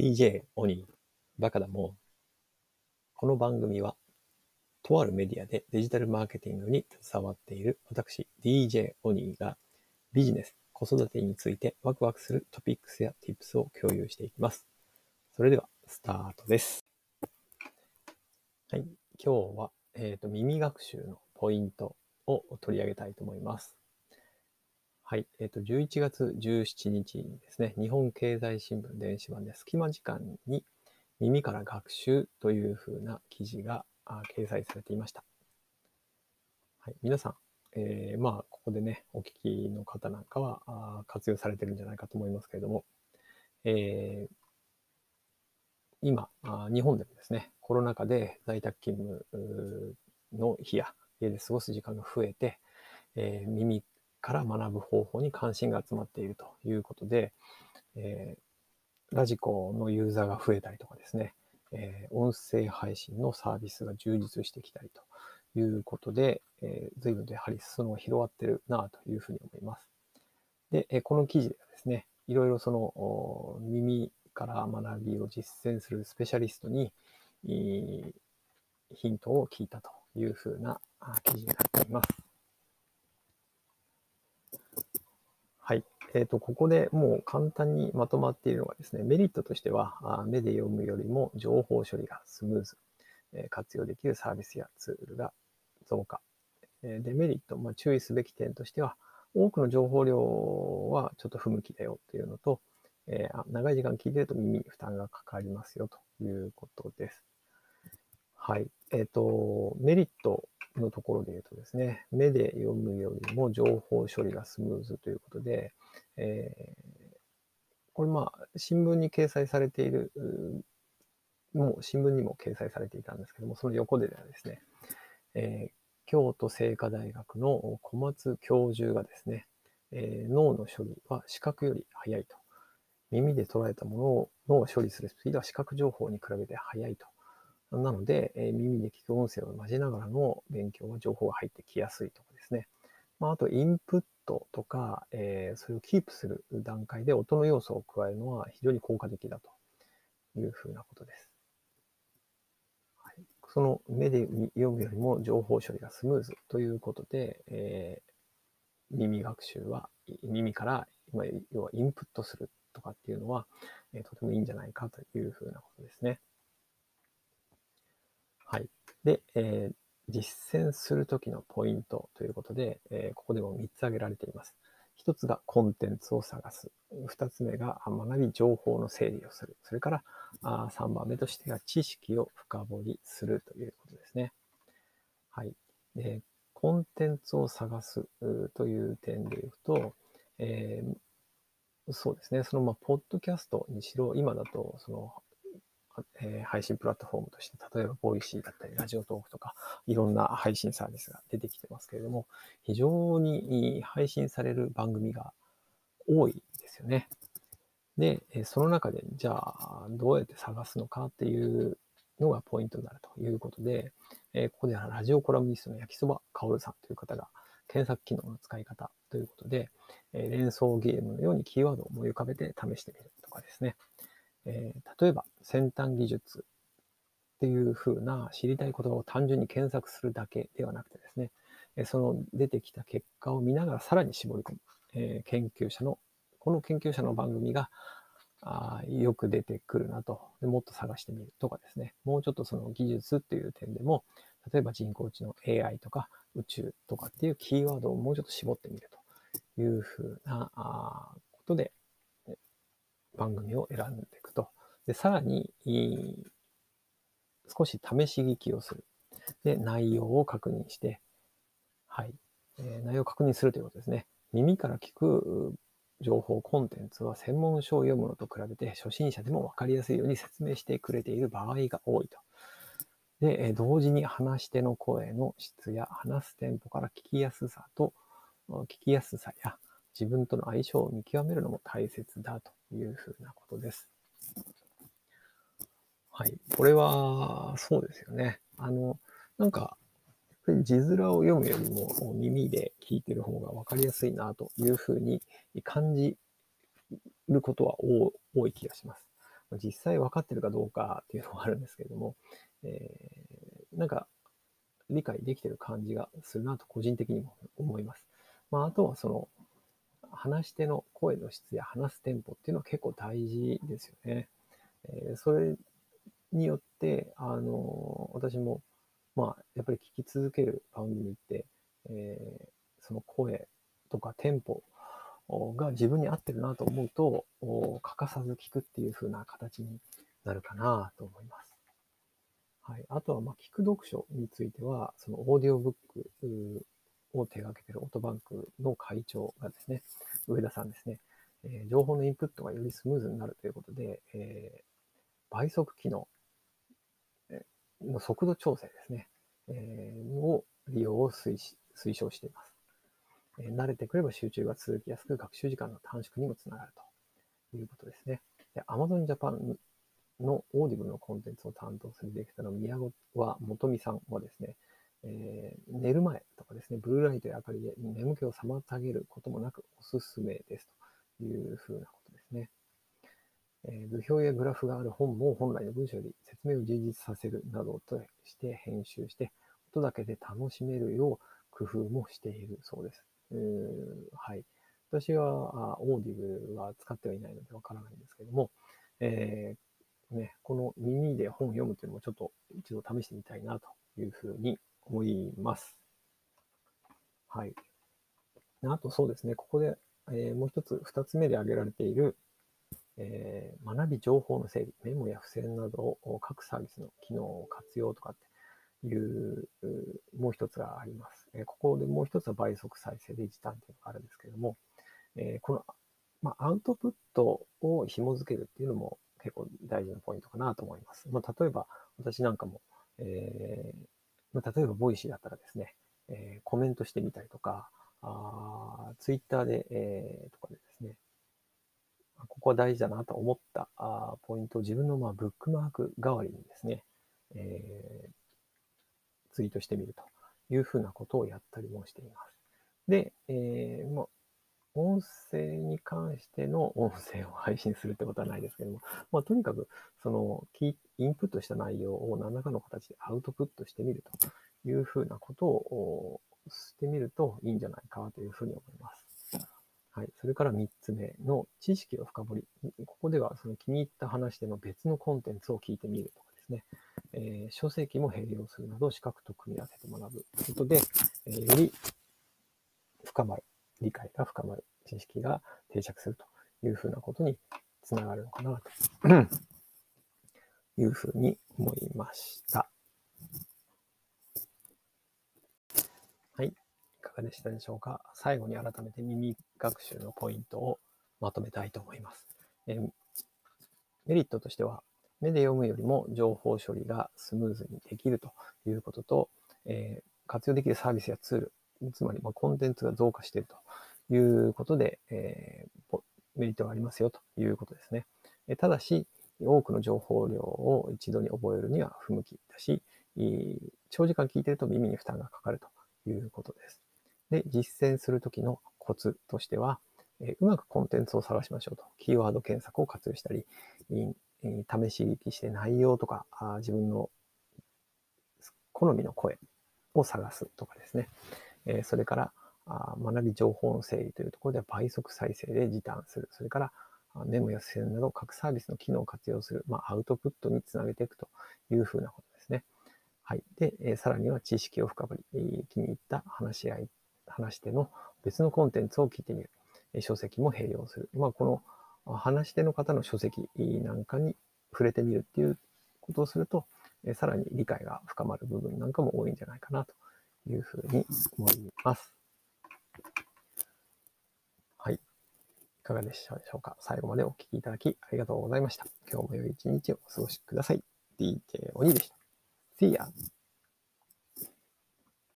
DJ オニー、バカだもん。この番組は、とあるメディアでデジタルマーケティングに携わっている私、DJ オニーがビジネス、子育てについてワクワクするトピックスや tips を共有していきます。それでは、スタートです。はい、今日は、えーと、耳学習のポイントを取り上げたいと思います。はい。えっ、ー、と、11月17日にですね、日本経済新聞電子版で隙間時間に耳から学習というふうな記事が掲載されていました。はい。皆さん、えー、まあ、ここでね、お聞きの方なんかはあ活用されてるんじゃないかと思いますけれども、えー、今あ、日本でもですね、コロナ禍で在宅勤務の日や家で過ごす時間が増えて、えー、耳から学ぶ方法に関心が集まっているということで、えー、ラジコのユーザーが増えたりとかですね、えー、音声配信のサービスが充実してきたりということで、えー、随分とやはり裾野が広がってるなというふうに思います。で、えこの記事ではですね、いろいろその耳から学びを実践するスペシャリストにヒントを聞いたというふうな記事になっています。はい。えっ、ー、と、ここでもう簡単にまとまっているのがですね、メリットとしては、目で読むよりも情報処理がスムーズ、え活用できるサービスやツールが増加。えデメリット、まあ、注意すべき点としては、多くの情報量はちょっと不向きだよというのと、えー、長い時間聞いてると耳に負担がかかりますよということです。はい。えっ、ー、と、メリットのところで言うとですね、目で読むよりも情報処理がスムーズということで、えー、これまあ、新聞に掲載されている、もう新聞にも掲載されていたんですけども、その横ではですね、えー、京都精華大学の小松教授がですね、えー、脳の処理は視覚より速いと。耳で捉えたものを脳を処理するスピードは視覚情報に比べて速いと。なので、え耳で聞く音声を交えながらの勉強は情報が入ってきやすいとかですね。まあ、あと、インプットとか、えー、それをキープする段階で音の要素を加えるのは非常に効果的だというふうなことです。はい、その目で読むよりも情報処理がスムーズということで、えー、耳学習は耳からま、要はインプットするとかっていうのは、えー、とてもいいんじゃないかというふうなことですね。はい。で、えー、実践するときのポイントということで、えー、ここでも3つ挙げられています。1つがコンテンツを探す。2つ目が学び情報の整理をする。それからあ3番目としては知識を深掘りするということですね。はい。でコンテンツを探すという点で言うと、えー、そうですね。その、まあ、ポッドキャストにしろ、今だと、その、えー、配信プラットフォームとして、例えば、 Voicy だったり、 Radiotalk とか、いろんな配信サービスが出てきてますけれども、非常に配信される番組が多いですよね。で、その中で、じゃあ、どうやって探すのかっていうのがポイントになるということで、えここではラジオコラムニストの焼きそばかおるさんという方が、検索機能の使い方ということで、え連想ゲームのようにキーワードを思い浮かべて試してみるとかですね。えー、例えば先端技術っていう風な知りたい言葉を単純に検索するだけではなくてですね、えその出てきた結果を見ながらさらに絞り込む、えー、研究者の、この研究者の番組があよく出てくるなとで、もっと探してみるとかですね、もうちょっとその技術っていう点でも、例えば人工知能 AI とか宇宙とかっていうキーワードをもうちょっと絞ってみるというふうなことで、番組を選んで。で、さらに、少し試し聞きをする。で、内容を確認して、はい、えー、内容を確認するということですね。耳から聞く情報、コンテンツは専門書を読むのと比べて初心者でも分かりやすいように説明してくれている場合が多いと。で、同時に話し手の声の質や話すテンポから聞きやすさと、聞きやすさや自分との相性を見極めるのも大切だというふうなことです。はい。これは、そうですよね。あの、なんか、字面を読むよりも耳で聞いてる方が分かりやすいなというふうに感じることは多い気がします。実際分かってるかどうかっていうのはあるんですけれども、えー、なんか理解できてる感じがするなと個人的にも思います。まあ、あとはその話し手の声の質や話すテンポっていうのは結構大事ですよね。えー、それによって、あの、私も、まあ、やっぱり聞き続ける番組って、えー、その声とかテンポが自分に合ってるなと思うと、欠かさず聞くっていう風な形になるかなと思います。はい。あとは、まあ、聞く読書については、そのオーディオブックを手掛けているオートバンクの会長がですね、上田さんですね、えー、情報のインプットがよりスムーズになるということで、えー、倍速機能の速度調整ですね、えー、を利用を推推奨しています。えー、慣れてくれば集中が続きやすく、学習時間の短縮にもつながるということですね。で Amazon Japan の Audible のコンテンツを担当するディレクターの宮川元美さんはですね、えー、寝る前とかですね、ブルーライトや明かりで眠気を妨げることもなくおすすめですというふうなことですね。え、図表やグラフがある本も本来の文章より説明を充実させるなどとして編集して、音だけで楽しめるよう工夫もしているそうです。はい。私はあ Audible は使ってはいないのでわからないんですけども、えー、ね、この耳で本を読むというのもちょっと一度試してみたいなというふうに思います。はい。あとそうですね、ここで、えー、もう一つ、二つ目で挙げられている、えー、学び情報の整理、メモや付箋などを各サービスの機能を活用とかっていう、もう一つがあります。えー、ここでもう一つは倍速再生で時短っていうのがあるんですけれども、えー、この、まあ、アウトプットを紐付けるっていうのも結構大事なポイントかなと思います。まあ、例えば、私なんかも、えー、まあ、例えば、 Voicy だったらですね、えー、コメントしてみたりとか、あツイッターで、えー、とかでですね、ここは大事だなと思ったあポイントを自分のまあブックマーク代わりにですね、えー、ツイートしてみるというふうなことをやったりもしています。で、えー、ま、音声に関しての音声を配信するってことはないですけども、まあ、とにかく、その、インプットした内容を何らかの形でアウトプットしてみるというふうなことをしてみるといいんじゃないかというふうに思います。はい。それから3つ目の知識を深掘り。ここではその気に入った話での別のコンテンツを聞いてみるとかですね。えー、書籍も併用するなど資格と組み合わせて学ぶことで、えー、より深まる理解が深まる、知識が定着するというふうなことにつながるのかなというふうに思いました。はい。いかがでしたでしょうか？最後に改めて耳学習のポイントをまとめたいと思います。え、メリットとしては、目で読むよりも情報処理がスムーズにできるということと、えー、活用できるサービスやツール、つまりまコンテンツが増加しているということで、えー、メリットがありますよということですね。えただし、多くの情報量を一度に覚えるには不向きだし、長時間聞いてると耳に負担がかかるということです。で、実践するときのコツとしては、えうまくコンテンツを探しましょうと。キーワード検索を活用したり、試し聞きして内容とか、あ自分の好みの声を探すとかですね。えそれから、あ学び情報の整理というところで倍速再生で時短する。それからメモや付箋など各サービスの機能を活用する。まあ、アウトプットにつなげていくというふうなことですね。はい。で、えさらには知識を深掘り、気に入った話し合い、話し手の別のコンテンツを聞いてみる。書籍も併用する。まあ、この話し手の方の書籍なんかに触れてみるっていうことをすると、さらに理解が深まる部分なんかも多いんじゃないかなというふうに思います。はい。いかがでしたでしょうか？最後までお聴きいただきありがとうございました。今日も良い一日をお過ごしください。DJ 鬼でした。See ya!